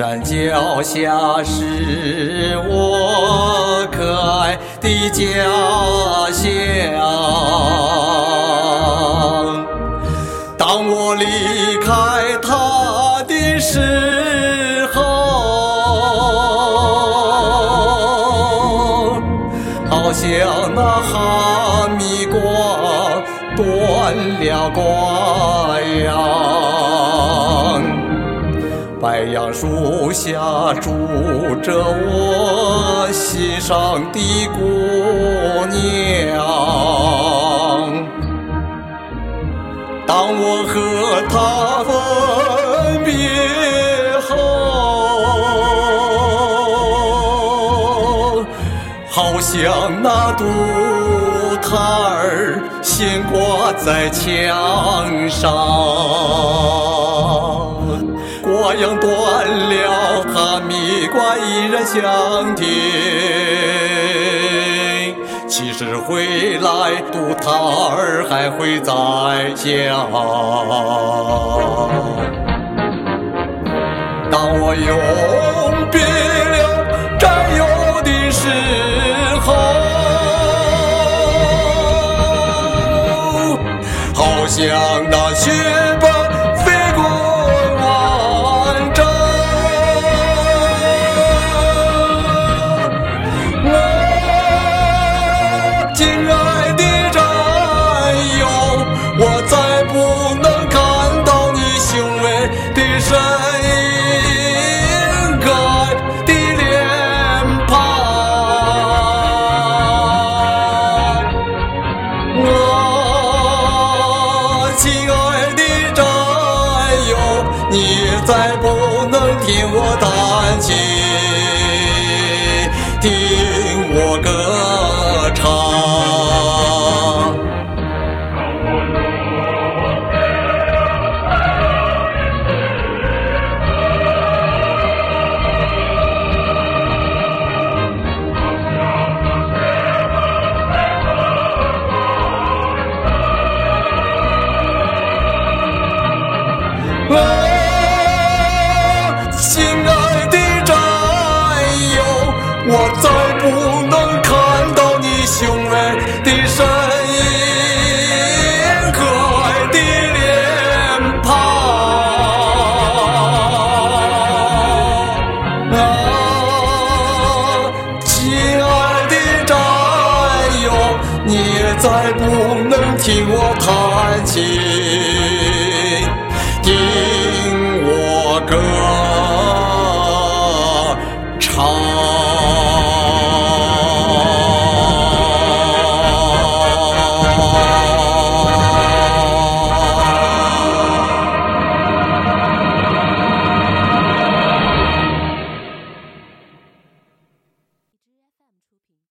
山脚下是我可爱的家乡。当我离开它的时候，好像那哈密瓜断了瓜秧。白杨树下住着我心上的姑娘。当我和她分别后，好像那杜塔儿悬挂在墙上。太阳断了，哈密瓜依然香甜。其实回来，杜塔儿还会在家。当我永别了战友的时候，好像那雪身影，可爱的脸庞。我亲爱的战友，你再不能听我弹琴，听我歌啊，亲爱的战友，我再不能看到你雄伟的身影，可爱的脸庞。啊，亲爱的战友，你也再不能听我弹琴。